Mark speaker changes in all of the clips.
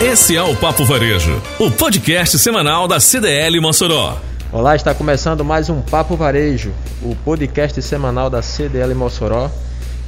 Speaker 1: Esse é o Papo Varejo, o podcast semanal da CDL Mossoró.
Speaker 2: Olá, está começando mais um Papo Varejo, o podcast semanal da CDL Mossoró,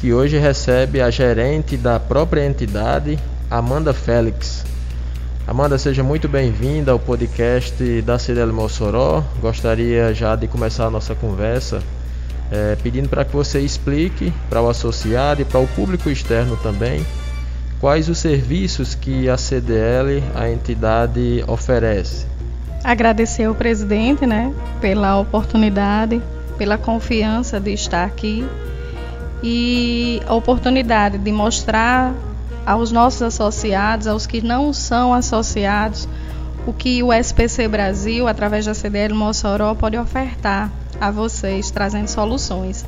Speaker 2: que hoje recebe a gerente da própria entidade, Amanda Félix. Amanda, seja muito bem-vinda ao podcast da CDL Mossoró. Gostaria já de começar a nossa conversa é, pedindo para que você explique para o associado e para o público externo também quais os serviços que a CDL, a entidade, oferece.
Speaker 3: Agradecer ao presidente né, pela oportunidade, pela confiança de estar aqui e a oportunidade de mostrar aos nossos associados, aos que não são associados, o que o SPC Brasil, através da CDL Mossoró, pode ofertar a vocês, trazendo soluções.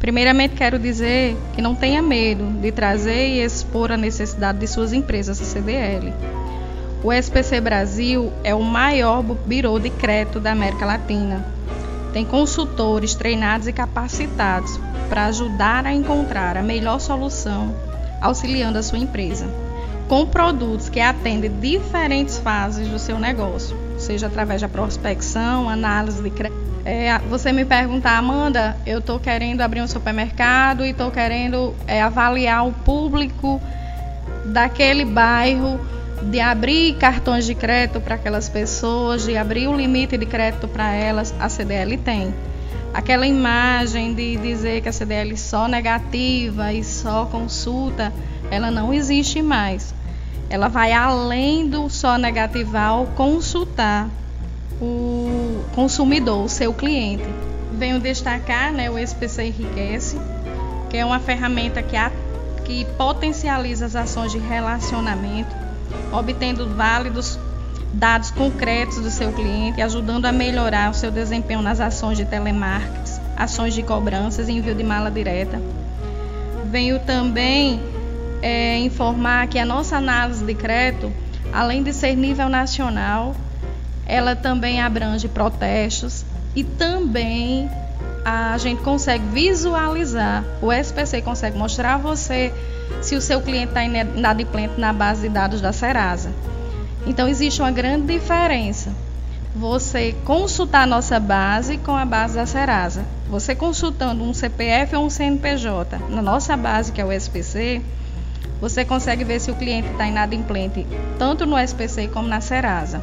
Speaker 3: Primeiramente, quero dizer que não tenha medo de trazer e expor a necessidade de suas empresas, CDL. O SPC Brasil é o maior birô de crédito da América Latina. Tem consultores treinados e capacitados para ajudar a encontrar a melhor solução, auxiliando a sua empresa, com produtos que atendem diferentes fases do seu negócio, seja através da prospecção, análise de crédito é, você me perguntar, Amanda, eu estou querendo abrir um supermercado e estou querendo é, avaliar o público daquele bairro, de abrir cartões de crédito para aquelas pessoas, de abrir o limite de crédito para elas, a CDL tem. Aquela imagem de dizer que a CDL só negativa e só consulta, ela não existe mais. Ela vai além do só negativar ao consultar o consumidor, o seu cliente. Venho destacar né, o SPC Enriquece, que é uma ferramenta que, a, que potencializa as ações de relacionamento, obtendo válidos dados concretos do seu cliente, ajudando a melhorar o seu desempenho nas ações de telemarketing, ações de cobranças e envio de mala direta. Venho também é, informar que a nossa análise de crédito, além de ser nível nacional, ela também abrange protestos e também a gente consegue visualizar, o SPC consegue mostrar a você se o seu cliente está inadimplente na base de dados da Serasa. Então existe uma grande diferença. Você consultar a nossa base com a base da Serasa. Você consultando um CPF ou um CNPJ na nossa base, que é o SPC, você consegue ver se o cliente está inadimplente tanto no SPC como na Serasa.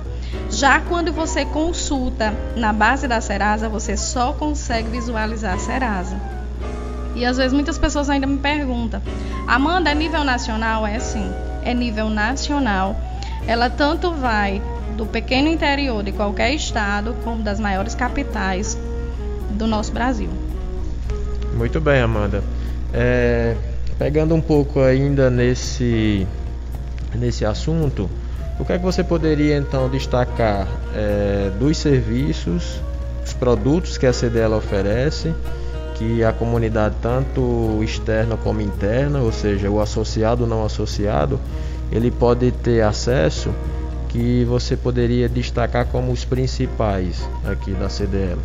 Speaker 3: Já quando você consulta na base da Serasa, você só consegue visualizar a Serasa. E às vezes muitas pessoas ainda me perguntam: Amanda, é nível nacional? É sim, é nível nacional. Ela tanto vai do pequeno interior de qualquer estado, como das maiores capitais do nosso Brasil.
Speaker 2: Muito bem, Amanda. É, pegando um pouco ainda nesse, nesse assunto, o que é que você poderia então destacar é, dos serviços, os produtos que a CDL oferece, que a comunidade tanto externa como interna, ou seja, o associado ou não associado, ele pode ter acesso que você poderia destacar como os principais aqui da CDL?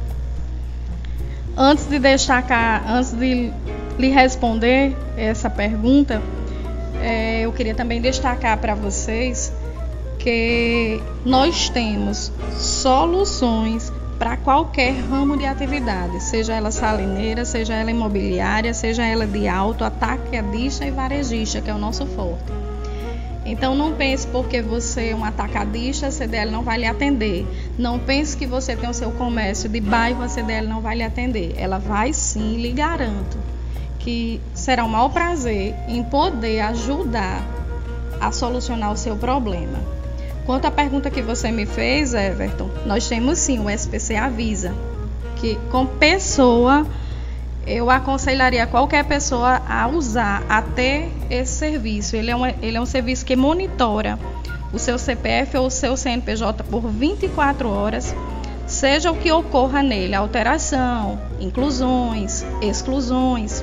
Speaker 3: Antes de destacar, antes de lhe responder essa pergunta, é, eu queria também destacar para vocês porque nós temos soluções para qualquer ramo de atividade, seja ela salineira, seja ela imobiliária, seja ela de auto, atacadista e varejista, que é o nosso forte. Então não pense porque você é um atacadista, a CDL não vai lhe atender. Não pense que você tem o seu comércio de bairro, a CDL não vai lhe atender. Ela vai sim, lhe garanto que será um maior prazer em poder ajudar a solucionar o seu problema. Quanto à pergunta que você me fez, Everton, nós temos sim o SPC Avisa, que com pessoa eu aconselharia qualquer pessoa a usar, a ter esse serviço. Ele é um, ele é um serviço que monitora o seu CPF ou o seu CNPJ por 24 horas, seja o que ocorra nele, alteração, inclusões, exclusões.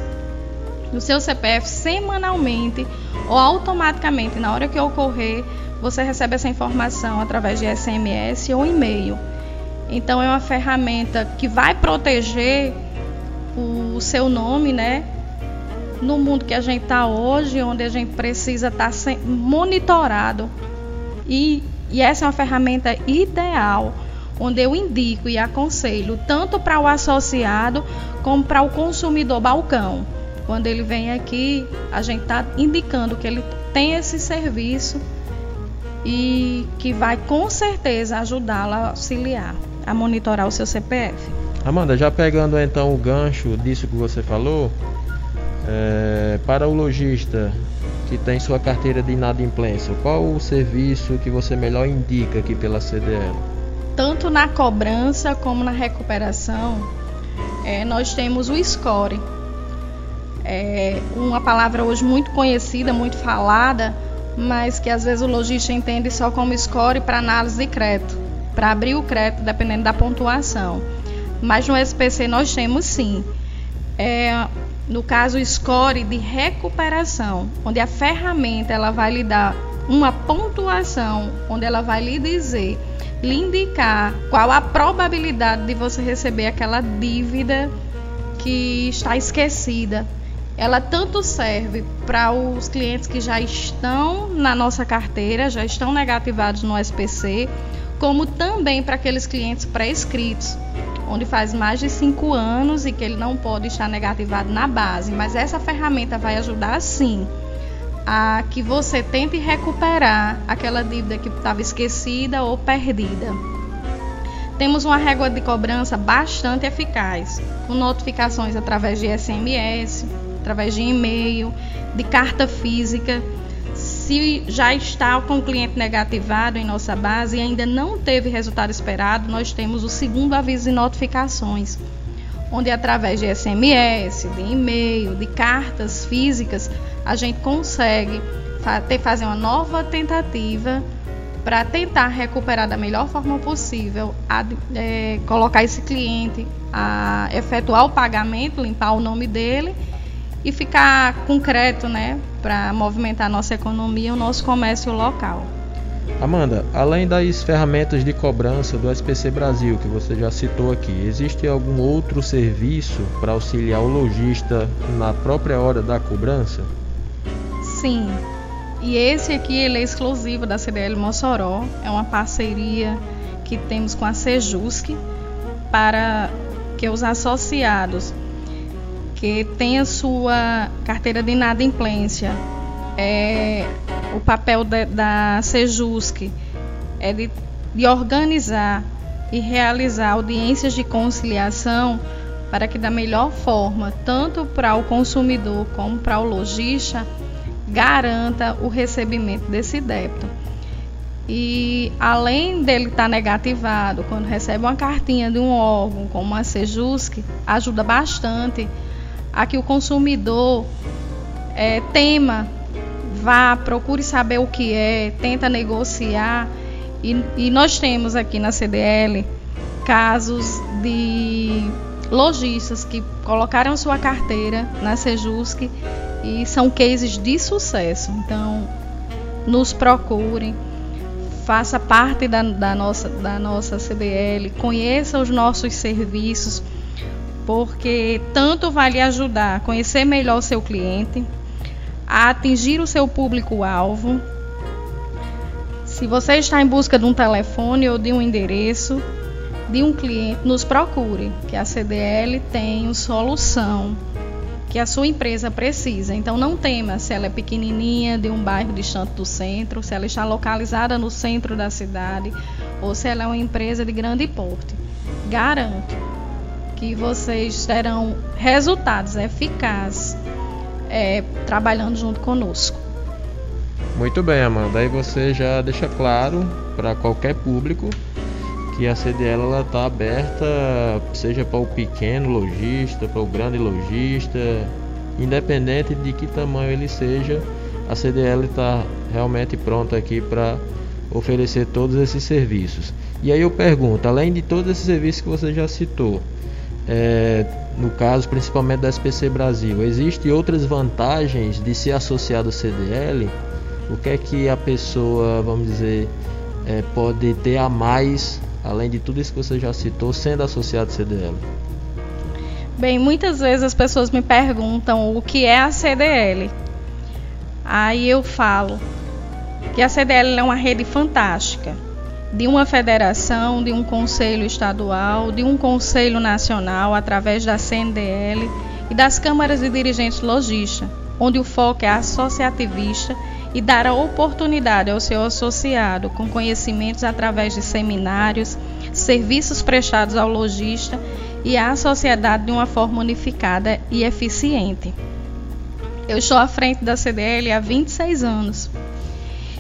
Speaker 3: No seu CPF semanalmente ou automaticamente, na hora que ocorrer, você recebe essa informação através de SMS ou e-mail. Então é uma ferramenta que vai proteger o seu nome, né? No mundo que a gente está hoje, onde a gente precisa estar tá monitorado E, e essa é uma ferramenta ideal, onde eu indico e aconselho tanto para o associado como para o consumidor balcão. Quando ele vem aqui, a gente está indicando que ele tem esse serviço e que vai com certeza ajudá-lo a auxiliar a monitorar o seu CPF.
Speaker 2: Amanda, já pegando então o gancho disso que você falou, é, para o lojista que tem sua carteira de inadimplência, qual o serviço que você melhor indica aqui pela CDL?
Speaker 3: Tanto na cobrança como na recuperação, é, nós temos o score. É uma palavra hoje muito conhecida, muito falada, mas que às vezes o lojista entende só como score para análise de crédito, para abrir o crédito dependendo da pontuação. Mas no SPC nós temos sim. É, no caso, o score de recuperação, onde a ferramenta ela vai lhe dar uma pontuação, onde ela vai lhe dizer, lhe indicar qual a probabilidade de você receber aquela dívida que está esquecida. Ela tanto serve para os clientes que já estão na nossa carteira, já estão negativados no SPC, como também para aqueles clientes pré-escritos onde faz mais de cinco anos e que ele não pode estar negativado na base. Mas essa ferramenta vai ajudar sim a que você tente recuperar aquela dívida que estava esquecida ou perdida. Temos uma régua de cobrança bastante eficaz, com notificações através de SMS, através de e-mail, de carta física se já está com o cliente negativado em nossa base e ainda não teve resultado esperado, nós temos o segundo aviso de notificações, onde através de SMS, de e-mail, de cartas físicas, a gente consegue fazer uma nova tentativa para tentar recuperar da melhor forma possível, a, é, colocar esse cliente a efetuar o pagamento, limpar o nome dele e ficar concreto, né, para movimentar a nossa economia e o nosso comércio local.
Speaker 2: Amanda, além das ferramentas de cobrança do SPC Brasil que você já citou aqui, existe algum outro serviço para auxiliar o lojista na própria hora da cobrança?
Speaker 3: Sim. E esse aqui ele é exclusivo da CDL Mossoró, é uma parceria que temos com a Sejusc para que os associados que tem a sua carteira de inadimplência. É, o papel de, da Sejusc é de, de organizar e realizar audiências de conciliação para que da melhor forma, tanto para o consumidor como para o lojista, garanta o recebimento desse débito. E além dele estar tá negativado, quando recebe uma cartinha de um órgão como a Sejusc, ajuda bastante a que o consumidor é, tema, vá, procure saber o que é, tenta negociar. E, e nós temos aqui na CDL casos de lojistas que colocaram sua carteira na Sejusc e são cases de sucesso. Então, nos procurem, faça parte da, da, nossa, da nossa CDL, conheça os nossos serviços porque tanto vai lhe ajudar a conhecer melhor o seu cliente, a atingir o seu público-alvo. Se você está em busca de um telefone ou de um endereço de um cliente, nos procure, que a CDL tem solução que a sua empresa precisa. Então não tema se ela é pequenininha, de um bairro distante do centro, se ela está localizada no centro da cidade ou se ela é uma empresa de grande porte. Garanto que vocês terão resultados eficazes é, trabalhando junto conosco.
Speaker 2: Muito bem, Amanda. Aí você já deixa claro para qualquer público que a CDL está aberta, seja para o pequeno lojista, para o grande lojista, independente de que tamanho ele seja, a CDL está realmente pronta aqui para oferecer todos esses serviços. E aí eu pergunto, além de todos esses serviços que você já citou, é, no caso principalmente da SPC Brasil, existem outras vantagens de ser associado ao CDL? O que é que a pessoa, vamos dizer, é, pode ter a mais, além de tudo isso que você já citou, sendo associado ao CDL?
Speaker 3: Bem, muitas vezes as pessoas me perguntam o que é a CDL. Aí eu falo, que a CDL é uma rede fantástica, de uma federação, de um conselho estadual, de um conselho nacional, através da CNDL e das câmaras de dirigentes lojistas, onde o foco é associativista e dar a oportunidade ao seu associado com conhecimentos através de seminários, serviços prestados ao lojista e à sociedade de uma forma unificada e eficiente. Eu estou à frente da CDL há 26 anos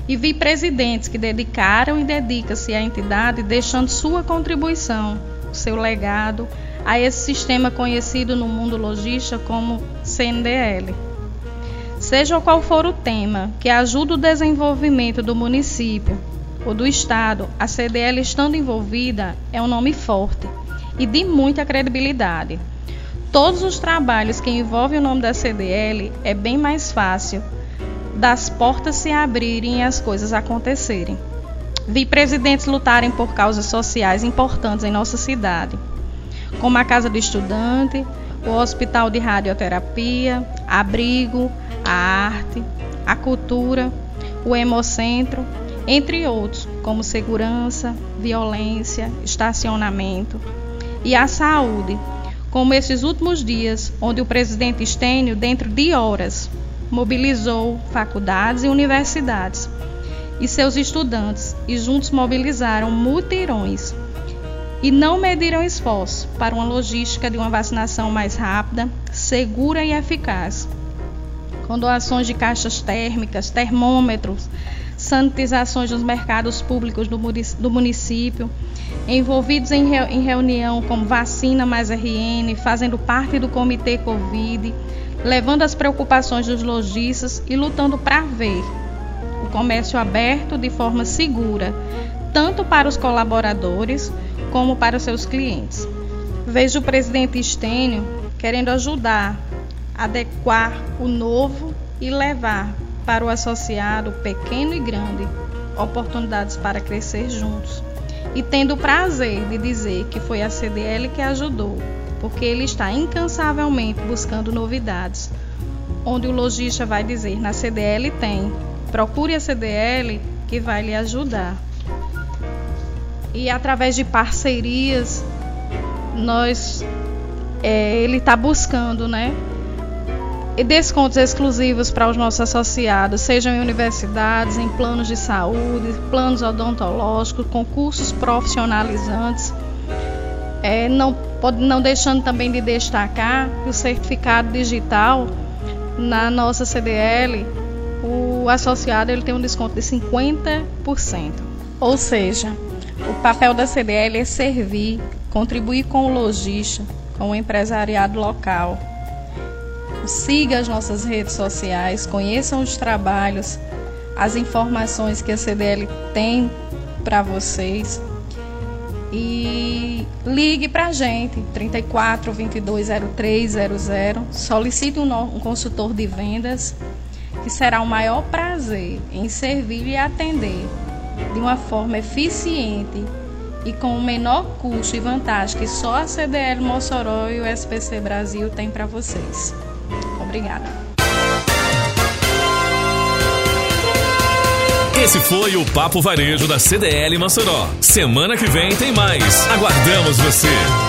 Speaker 3: e vi presidentes que dedicaram e dedicam-se à entidade, deixando sua contribuição, seu legado a esse sistema conhecido no mundo logista como CNDL. Seja qual for o tema que ajuda o desenvolvimento do município ou do estado, a CDL estando envolvida é um nome forte e de muita credibilidade. Todos os trabalhos que envolvem o nome da CDL é bem mais fácil das portas se abrirem e as coisas acontecerem. Vi presidentes lutarem por causas sociais importantes em nossa cidade, como a Casa do Estudante, o Hospital de Radioterapia, Abrigo, a Arte, a Cultura, o Hemocentro, entre outros, como segurança, violência, estacionamento e a saúde, como esses últimos dias, onde o presidente Estênio, dentro de horas, mobilizou faculdades e universidades. E seus estudantes e juntos mobilizaram mutirões. E não mediram esforço para uma logística de uma vacinação mais rápida, segura e eficaz, com doações de caixas térmicas, termômetros, sanitizações nos mercados públicos do município, envolvidos em, reunião como vacina mais RN, fazendo parte do comitê Covid, levando as preocupações dos lojistas e lutando para ver o comércio aberto de forma segura, tanto para os colaboradores como para os seus clientes. Vejo o presidente Estênio querendo ajudar, adequar o novo e levar para o associado pequeno e grande oportunidades para crescer juntos. E tendo o prazer de dizer que foi a CDL que ajudou porque ele está incansavelmente buscando novidades. Onde o lojista vai dizer: na CDL tem, procure a CDL que vai lhe ajudar. E através de parcerias, nós é, ele está buscando, né? Descontos exclusivos para os nossos associados, sejam em universidades, em planos de saúde, planos odontológicos, concursos profissionalizantes. É, não não deixando também de destacar que o certificado digital na nossa CDL, o associado ele tem um desconto de 50%. Ou seja, o papel da CDL é servir, contribuir com o lojista, com o empresariado local. Siga as nossas redes sociais, conheçam os trabalhos, as informações que a CDL tem para vocês e ligue para a gente, 34 22 0300. Solicite um, um consultor de vendas, que será o maior prazer em servir e atender de uma forma eficiente e com o menor custo e vantagem que só a CDL Mossoró e o SPC Brasil tem para vocês. Obrigada.
Speaker 1: Esse foi o Papo Varejo da CDL Mossoró. Semana que vem tem mais. Aguardamos você!